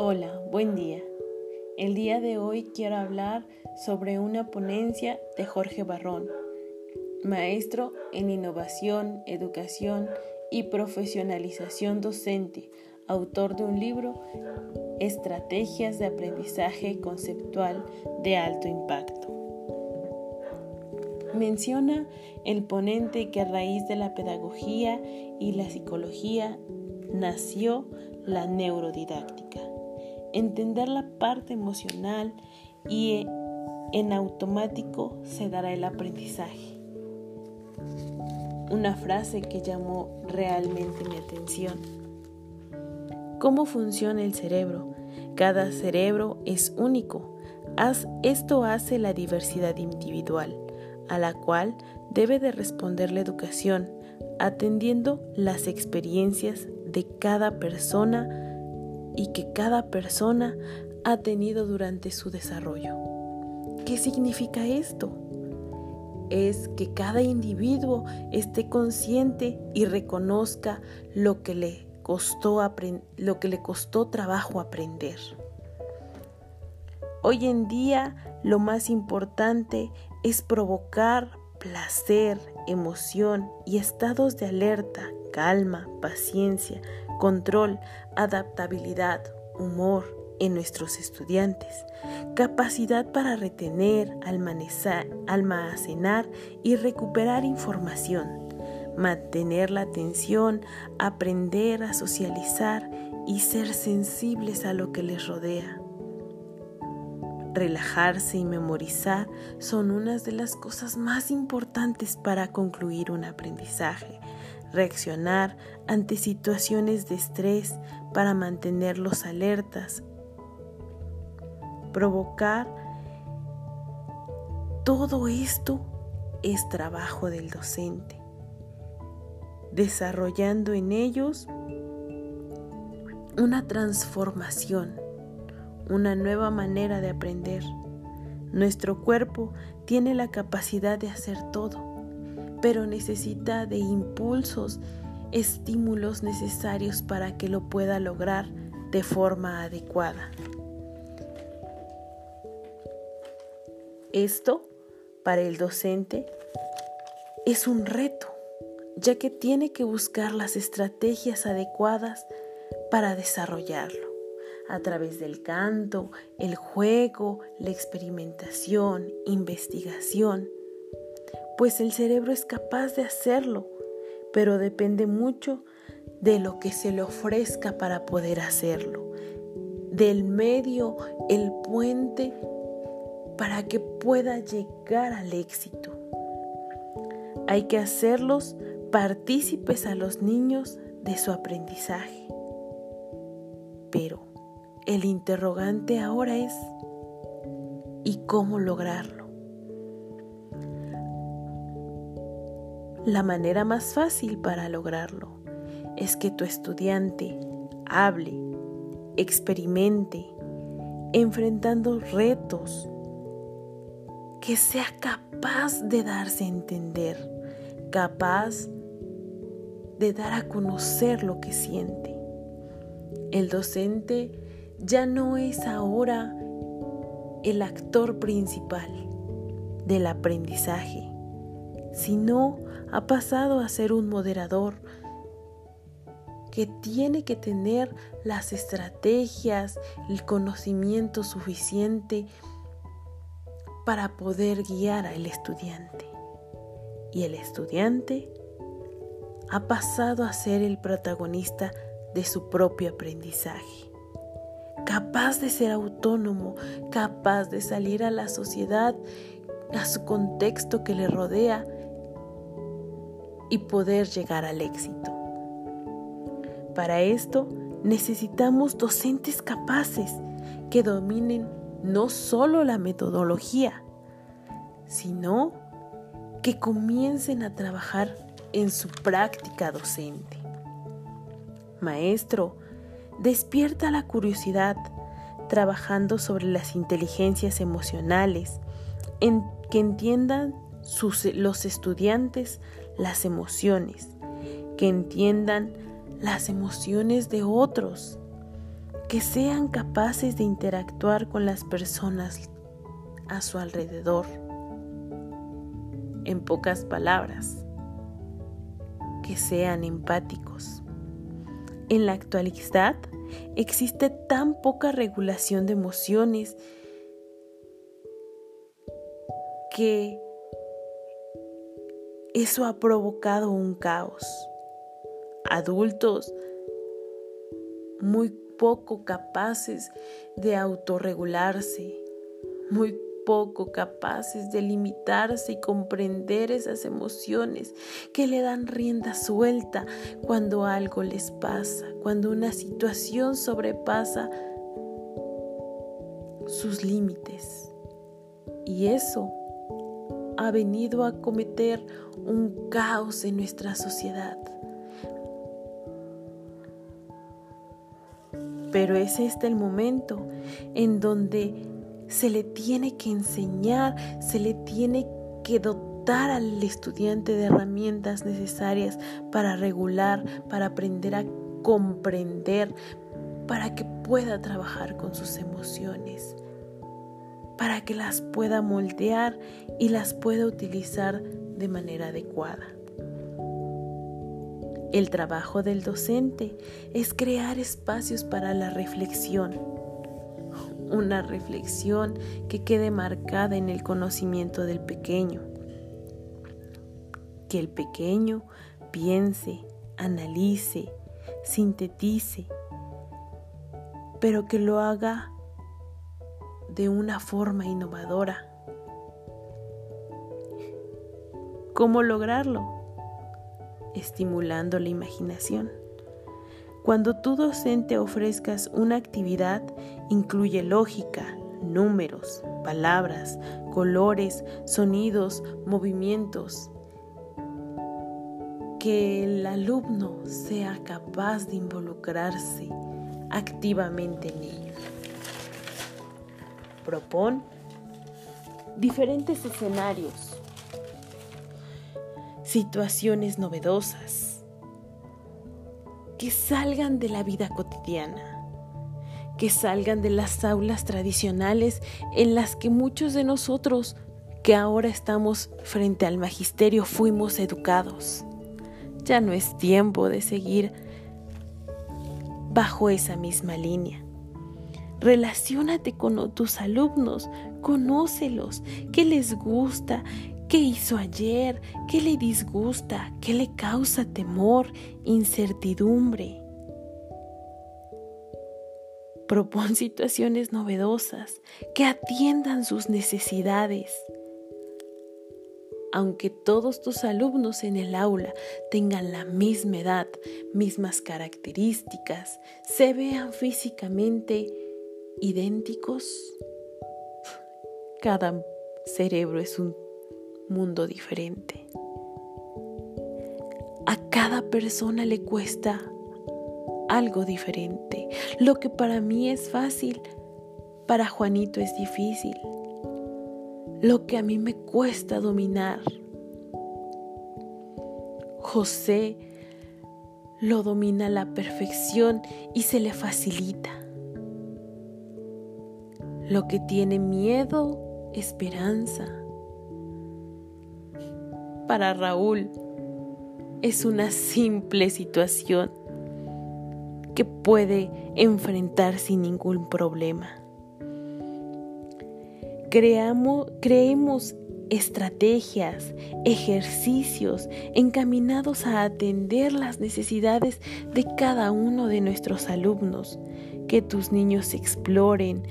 Hola, buen día. El día de hoy quiero hablar sobre una ponencia de Jorge Barrón, maestro en innovación, educación y profesionalización docente, autor de un libro Estrategias de aprendizaje conceptual de alto impacto. Menciona el ponente que a raíz de la pedagogía y la psicología nació la neurodidáctica entender la parte emocional y en automático se dará el aprendizaje. Una frase que llamó realmente mi atención. ¿Cómo funciona el cerebro? Cada cerebro es único. Esto hace la diversidad individual, a la cual debe de responder la educación, atendiendo las experiencias de cada persona y que cada persona ha tenido durante su desarrollo. ¿Qué significa esto? Es que cada individuo esté consciente y reconozca lo que le costó, lo que le costó trabajo aprender. Hoy en día lo más importante es provocar placer, emoción y estados de alerta, calma, paciencia, control, adaptabilidad, humor en nuestros estudiantes, capacidad para retener, almacenar y recuperar información, mantener la atención, aprender a socializar y ser sensibles a lo que les rodea. Relajarse y memorizar son unas de las cosas más importantes para concluir un aprendizaje reaccionar ante situaciones de estrés para mantenerlos alertas, provocar. Todo esto es trabajo del docente, desarrollando en ellos una transformación, una nueva manera de aprender. Nuestro cuerpo tiene la capacidad de hacer todo pero necesita de impulsos, estímulos necesarios para que lo pueda lograr de forma adecuada. Esto, para el docente, es un reto, ya que tiene que buscar las estrategias adecuadas para desarrollarlo, a través del canto, el juego, la experimentación, investigación, pues el cerebro es capaz de hacerlo, pero depende mucho de lo que se le ofrezca para poder hacerlo, del medio, el puente, para que pueda llegar al éxito. Hay que hacerlos partícipes a los niños de su aprendizaje. Pero el interrogante ahora es, ¿y cómo lograrlo? La manera más fácil para lograrlo es que tu estudiante hable, experimente, enfrentando retos, que sea capaz de darse a entender, capaz de dar a conocer lo que siente. El docente ya no es ahora el actor principal del aprendizaje, sino ha pasado a ser un moderador que tiene que tener las estrategias, el conocimiento suficiente para poder guiar al estudiante. Y el estudiante ha pasado a ser el protagonista de su propio aprendizaje, capaz de ser autónomo, capaz de salir a la sociedad, a su contexto que le rodea y poder llegar al éxito. Para esto necesitamos docentes capaces que dominen no solo la metodología, sino que comiencen a trabajar en su práctica docente. Maestro, despierta la curiosidad trabajando sobre las inteligencias emocionales, que entiendan los estudiantes las emociones, que entiendan las emociones de otros, que sean capaces de interactuar con las personas a su alrededor. En pocas palabras, que sean empáticos. En la actualidad existe tan poca regulación de emociones que eso ha provocado un caos. Adultos muy poco capaces de autorregularse, muy poco capaces de limitarse y comprender esas emociones que le dan rienda suelta cuando algo les pasa, cuando una situación sobrepasa sus límites. Y eso ha venido a cometer un caos en nuestra sociedad. Pero es este el momento en donde se le tiene que enseñar, se le tiene que dotar al estudiante de herramientas necesarias para regular, para aprender a comprender, para que pueda trabajar con sus emociones, para que las pueda moldear y las pueda utilizar de manera adecuada. El trabajo del docente es crear espacios para la reflexión, una reflexión que quede marcada en el conocimiento del pequeño. Que el pequeño piense, analice, sintetice, pero que lo haga de una forma innovadora. ¿Cómo lograrlo? Estimulando la imaginación. Cuando tú docente ofrezcas una actividad, incluye lógica, números, palabras, colores, sonidos, movimientos. Que el alumno sea capaz de involucrarse activamente en ello. Propon diferentes escenarios, situaciones novedosas que salgan de la vida cotidiana, que salgan de las aulas tradicionales en las que muchos de nosotros que ahora estamos frente al magisterio fuimos educados. Ya no es tiempo de seguir bajo esa misma línea. Relaciónate con tus alumnos, conócelos, qué les gusta, ¿Qué hizo ayer? ¿Qué le disgusta? ¿Qué le causa temor, incertidumbre? Propon situaciones novedosas que atiendan sus necesidades. Aunque todos tus alumnos en el aula tengan la misma edad, mismas características, se vean físicamente idénticos, cada cerebro es un mundo diferente. A cada persona le cuesta algo diferente. Lo que para mí es fácil, para Juanito es difícil. Lo que a mí me cuesta dominar, José lo domina a la perfección y se le facilita. Lo que tiene miedo, esperanza, para Raúl es una simple situación que puede enfrentar sin ningún problema. Creamos, creemos estrategias, ejercicios encaminados a atender las necesidades de cada uno de nuestros alumnos, que tus niños exploren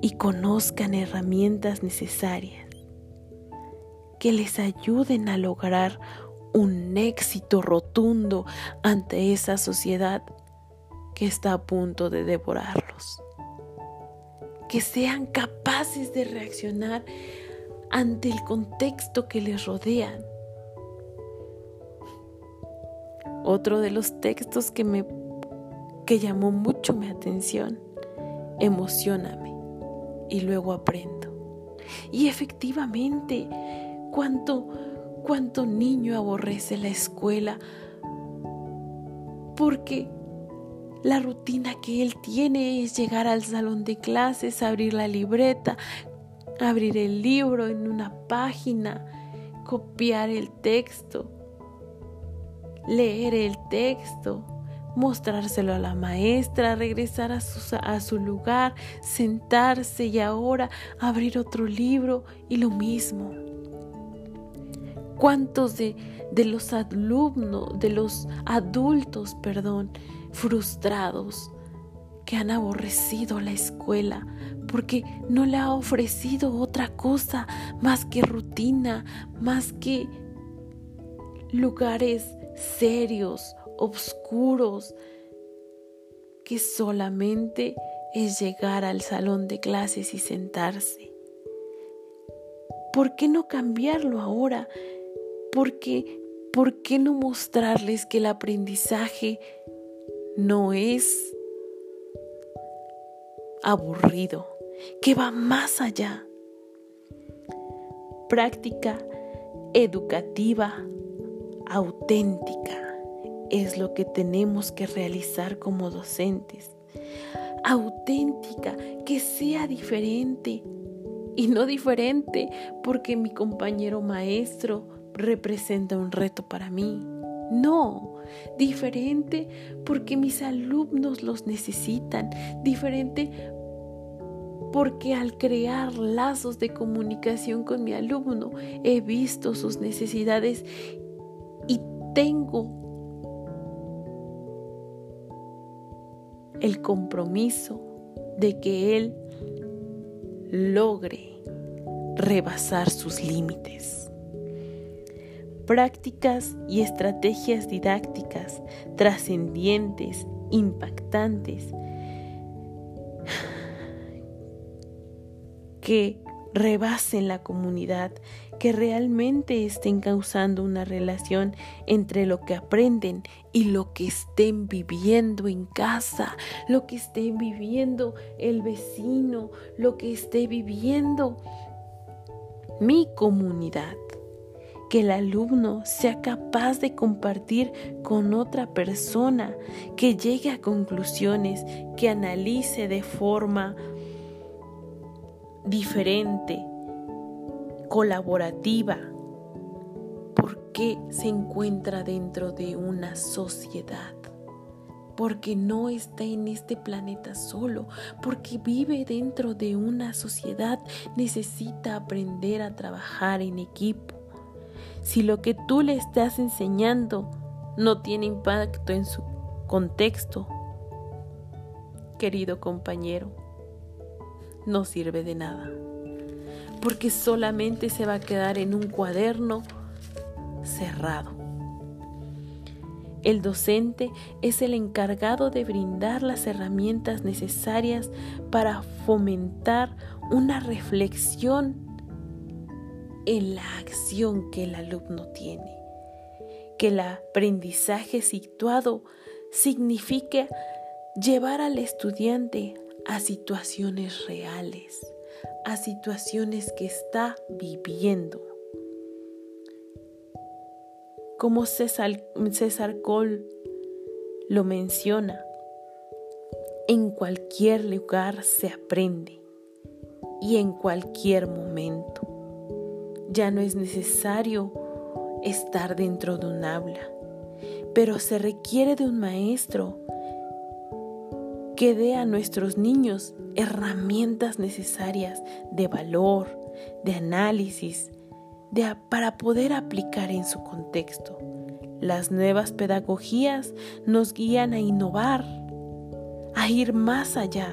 y conozcan herramientas necesarias que les ayuden a lograr un éxito rotundo ante esa sociedad que está a punto de devorarlos. Que sean capaces de reaccionar ante el contexto que les rodea. Otro de los textos que me que llamó mucho mi atención, emocioname y luego aprendo. Y efectivamente, cuánto, cuánto niño aborrece la escuela porque la rutina que él tiene es llegar al salón de clases, abrir la libreta, abrir el libro en una página, copiar el texto, leer el texto, mostrárselo a la maestra, regresar a su, a su, lugar, sentarse y ahora abrir otro libro y lo mismo. ¿Cuántos de, de los alumnos, de los adultos, perdón, frustrados que han aborrecido la escuela porque no le ha ofrecido otra cosa más que rutina, más que lugares serios, oscuros, que solamente es llegar al salón de clases y sentarse. ¿Por qué no cambiarlo ahora? Porque ¿por qué no mostrarles que el aprendizaje no es aburrido, que va más allá? Práctica educativa auténtica es lo que tenemos que realizar como docentes. Auténtica, que sea diferente. Y no diferente porque mi compañero maestro representa un reto para mí. No, diferente porque mis alumnos los necesitan. Diferente porque al crear lazos de comunicación con mi alumno he visto sus necesidades y tengo el compromiso de que Él logre rebasar sus límites. Prácticas y estrategias didácticas trascendientes, impactantes, que rebasen la comunidad, que realmente estén causando una relación entre lo que aprenden y lo que estén viviendo en casa, lo que esté viviendo el vecino, lo que esté viviendo mi comunidad. Que el alumno sea capaz de compartir con otra persona, que llegue a conclusiones, que analice de forma diferente, colaborativa, porque se encuentra dentro de una sociedad, porque no está en este planeta solo, porque vive dentro de una sociedad, necesita aprender a trabajar en equipo. Si lo que tú le estás enseñando no tiene impacto en su contexto, querido compañero, no sirve de nada, porque solamente se va a quedar en un cuaderno cerrado. El docente es el encargado de brindar las herramientas necesarias para fomentar una reflexión en la acción que el alumno tiene. Que el aprendizaje situado significa llevar al estudiante a situaciones reales, a situaciones que está viviendo. Como César, César Cole lo menciona, en cualquier lugar se aprende y en cualquier momento. Ya no es necesario estar dentro de un aula, pero se requiere de un maestro que dé a nuestros niños herramientas necesarias de valor, de análisis, para poder aplicar en su contexto. Las nuevas pedagogías nos guían a innovar, a ir más allá.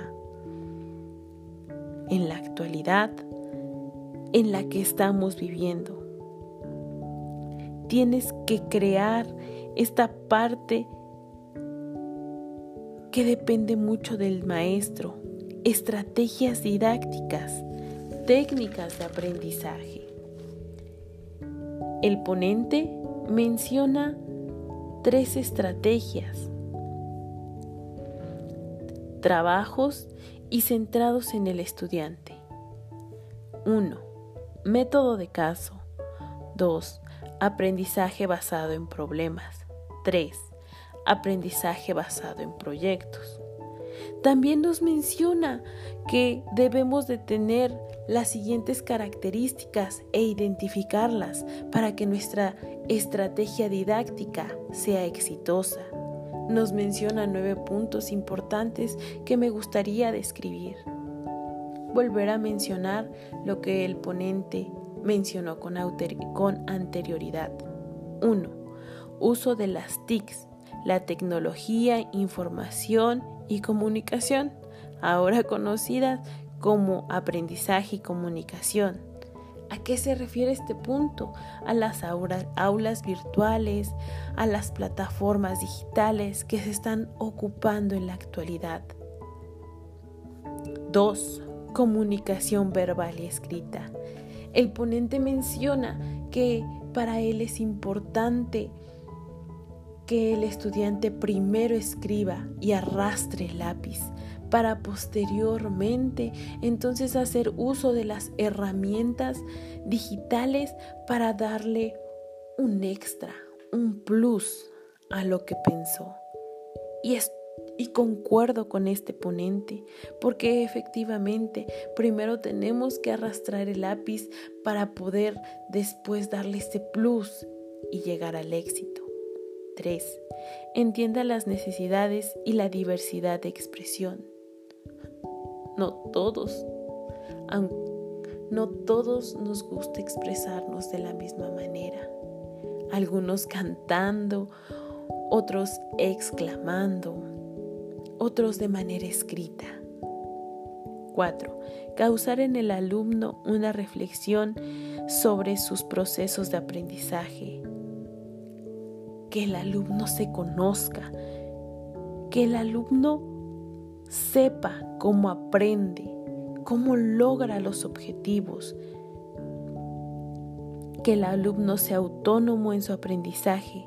En la actualidad en la que estamos viviendo, tienes que crear esta parte que depende mucho del maestro, estrategias didácticas, técnicas de aprendizaje. El ponente menciona tres estrategias, trabajos y centrados en el estudiante. 1. Método de caso. 2. Aprendizaje basado en problemas. 3 aprendizaje basado en proyectos. También nos menciona que debemos de tener las siguientes características e identificarlas para que nuestra estrategia didáctica sea exitosa. Nos menciona nueve puntos importantes que me gustaría describir. Volver a mencionar lo que el ponente mencionó con, anterioridad. 1. Uso de las TICs, la tecnología, información y comunicación, ahora conocidas como aprendizaje y comunicación. ¿A qué se refiere este punto? A las aulas virtuales, a las plataformas digitales que se están ocupando en la actualidad. 2. Comunicación verbal y escrita. El ponente menciona que para él es importante que el estudiante primero escriba y arrastre el lápiz para posteriormente entonces hacer uso de las herramientas digitales para darle un extra, un plus a lo que pensó. Y, y concuerdo con este ponente, porque efectivamente primero tenemos que arrastrar el lápiz para poder después darle ese plus y llegar al éxito. 3. Entienda las necesidades y la diversidad de expresión. No todos, no todos nos gusta expresarnos de la misma manera. Algunos cantando, otros exclamando, otros de manera escrita. 4. Causar en el alumno una reflexión sobre sus procesos de aprendizaje. Que el alumno se conozca, que el alumno sepa cómo aprende, cómo logra los objetivos, que el alumno sea autónomo en su aprendizaje.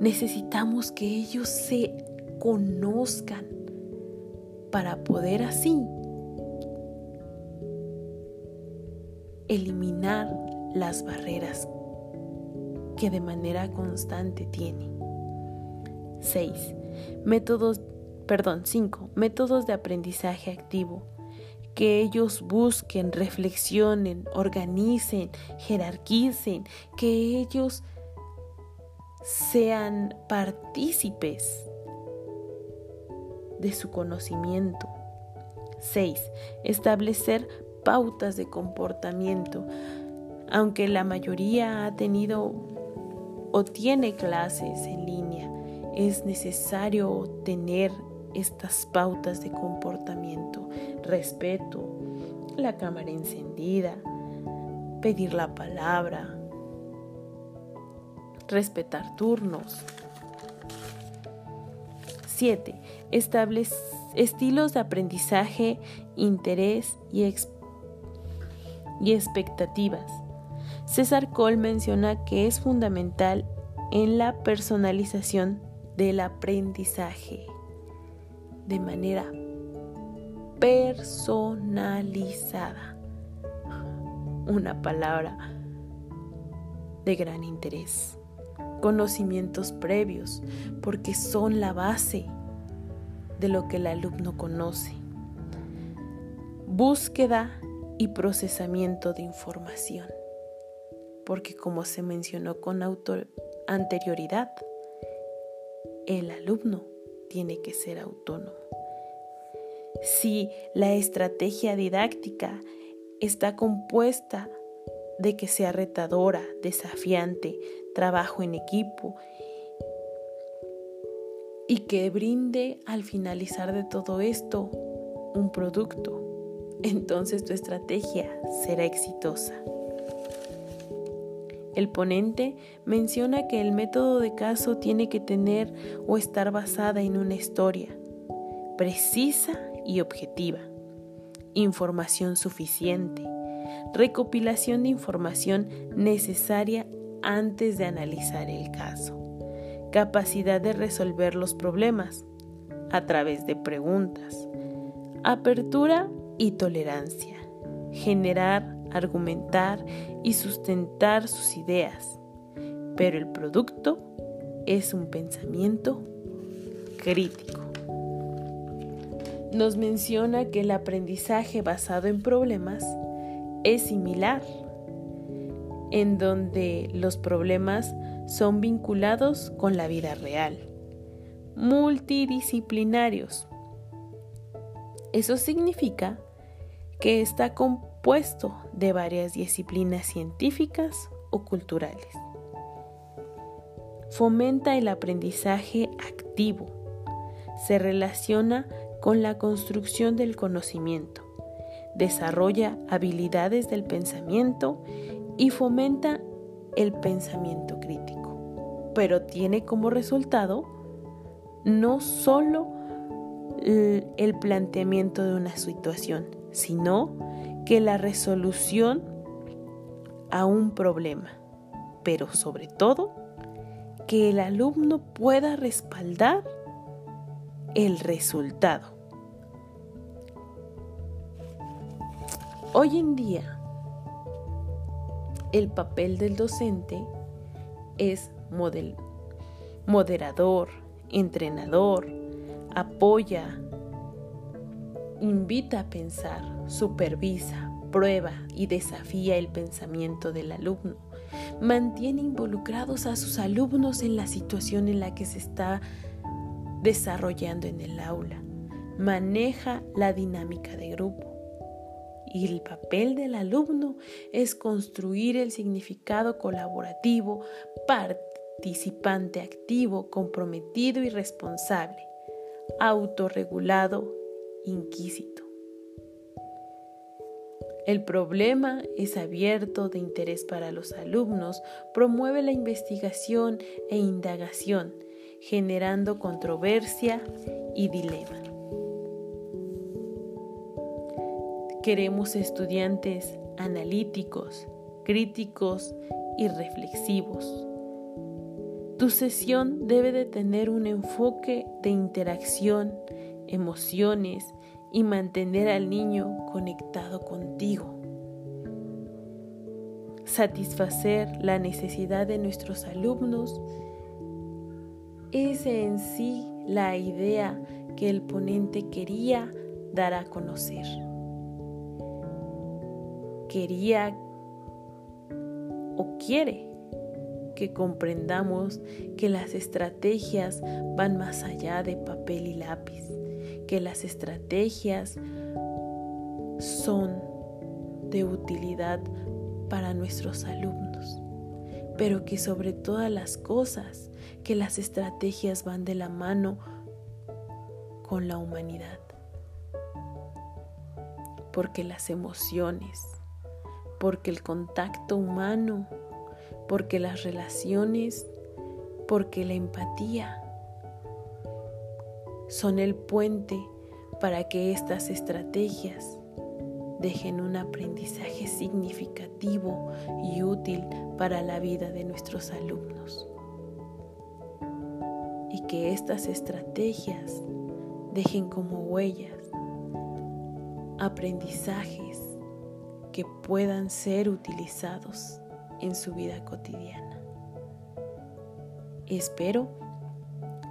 Necesitamos que ellos se conozcan para poder así eliminar las barreras que de manera constante tiene. 6. Métodos perdón, 5. Métodos de aprendizaje activo. Que ellos busquen, reflexionen, organicen, jerarquicen, que ellos sean partícipes de su conocimiento. 6. Establecer pautas de comportamiento. Aunque la mayoría ha tenido o tiene clases en línea, es necesario tener estas pautas de comportamiento, respeto, la cámara encendida, pedir la palabra, respetar turnos. 7. Establece estilos de aprendizaje, interés y, y expectativas. César Cole menciona que es fundamental en la personalización del aprendizaje de manera personalizada. Una palabra de gran interés. Conocimientos previos, porque son la base de lo que el alumno conoce. Búsqueda y procesamiento de información, porque como se mencionó con anterioridad, el alumno tiene que ser autónomo. Si la estrategia didáctica está compuesta de que sea retadora, desafiante, trabajo en equipo y que brinde al finalizar de todo esto un producto, entonces tu estrategia será exitosa. El ponente menciona que el método de caso tiene que tener o estar basada en una historia precisa y objetiva, información suficiente, recopilación de información necesaria antes de analizar el caso, capacidad de resolver los problemas a través de preguntas, apertura y tolerancia, generar argumentar y sustentar sus ideas, pero el producto es un pensamiento crítico. Nos menciona que el aprendizaje basado en problemas es similar, en donde los problemas son vinculados con la vida real, multidisciplinarios. Eso significa que está compuesto de varias disciplinas científicas o culturales. Fomenta el aprendizaje activo. Se relaciona con la construcción del conocimiento. Desarrolla habilidades del pensamiento y fomenta el pensamiento crítico. Pero tiene como resultado no solo el planteamiento de una situación, sino que la resolución a un problema, pero sobre todo que el alumno pueda respaldar el resultado. Hoy en día, el papel del docente es moderador, entrenador, apoya, invita a pensar, supervisa, prueba y desafía el pensamiento del alumno. Mantiene involucrados a sus alumnos en la situación en la que se está desarrollando en el aula. Maneja la dinámica de grupo. Y el papel del alumno es construir el significado colaborativo, participante activo, comprometido y responsable, autorregulado, inquisito. El problema es abierto de interés para los alumnos, promueve la investigación e indagación, generando controversia y dilema. Queremos estudiantes analíticos, críticos y reflexivos. Tu sesión debe de tener un enfoque de interacción, emociones y mantener al niño conectado contigo. Satisfacer la necesidad de nuestros alumnos es en sí la idea que el ponente quería dar a conocer. Quería o quiere que comprendamos que las estrategias van más allá de papel y lápiz que las estrategias son de utilidad para nuestros alumnos, pero que sobre todas las cosas, que las estrategias van de la mano con la humanidad, porque las emociones, porque el contacto humano, porque las relaciones, porque la empatía, son el puente para que estas estrategias dejen un aprendizaje significativo y útil para la vida de nuestros alumnos. Y que estas estrategias dejen como huellas aprendizajes que puedan ser utilizados en su vida cotidiana. Espero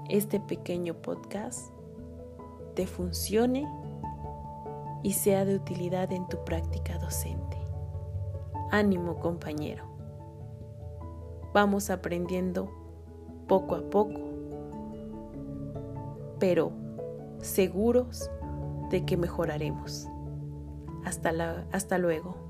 este pequeño podcast te funcione y sea de utilidad en tu práctica docente. Ánimo compañero. Vamos aprendiendo poco a poco, pero seguros de que mejoraremos. Hasta, la, hasta luego.